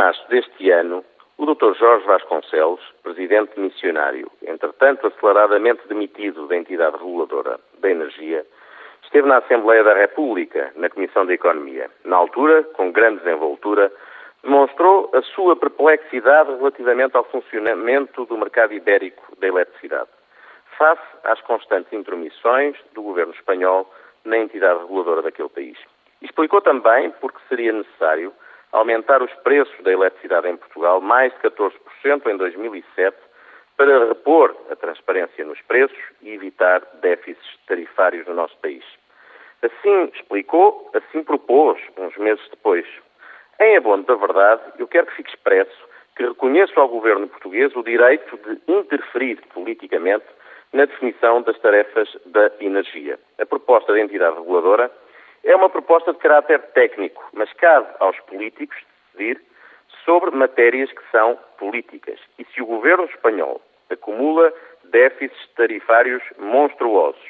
Março deste ano, o Dr. Jorge Vasconcelos, presidente missionário, entretanto aceleradamente demitido da entidade reguladora da energia, esteve na Assembleia da República, na Comissão da Economia. Na altura, com grande desenvoltura, demonstrou a sua perplexidade relativamente ao funcionamento do mercado ibérico da eletricidade, face às constantes intromissões do governo espanhol na entidade reguladora daquele país. Explicou também porque seria necessário aumentar os preços da eletricidade em Portugal mais de 14% em 2007 para repor a transparência nos preços e evitar déficits tarifários no nosso país. Assim explicou, assim propôs, uns meses depois. Em abono da verdade, eu quero que fique expresso que reconheço ao governo português o direito de interferir politicamente na definição das tarefas da energia. A proposta da entidade reguladora é uma proposta de caráter técnico, mas cabe aos políticos decidir sobre matérias que são políticas. E se o governo espanhol acumula déficits tarifários monstruosos,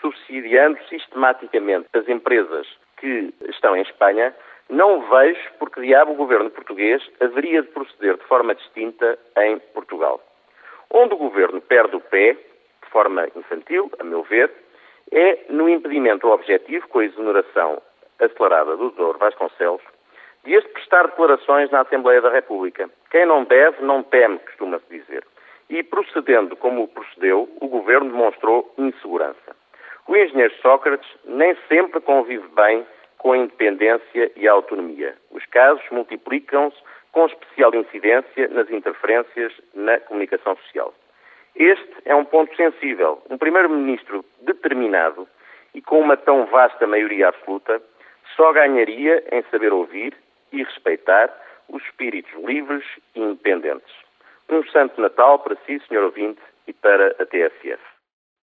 subsidiando sistematicamente as empresas que estão em Espanha, não vejo por que diabo o governo português haveria de proceder de forma distinta em Portugal. Onde o governo perde o pé, de forma infantil, a meu ver, é no impedimento objetivo, com a exoneração acelerada do Dr. Vasconcelos, de este prestar declarações na Assembleia da República. Quem não deve, não teme, costuma-se dizer. E procedendo como procedeu, o Governo demonstrou insegurança. O engenheiro Sócrates nem sempre convive bem com a independência e a autonomia. Os casos multiplicam-se com especial incidência nas interferências na comunicação social. Este é um ponto sensível. Um primeiro-ministro determinado e com uma tão vasta maioria absoluta só ganharia em saber ouvir e respeitar os espíritos livres e independentes. Um santo Natal para si, Sr. ouvinte, e para a TSF.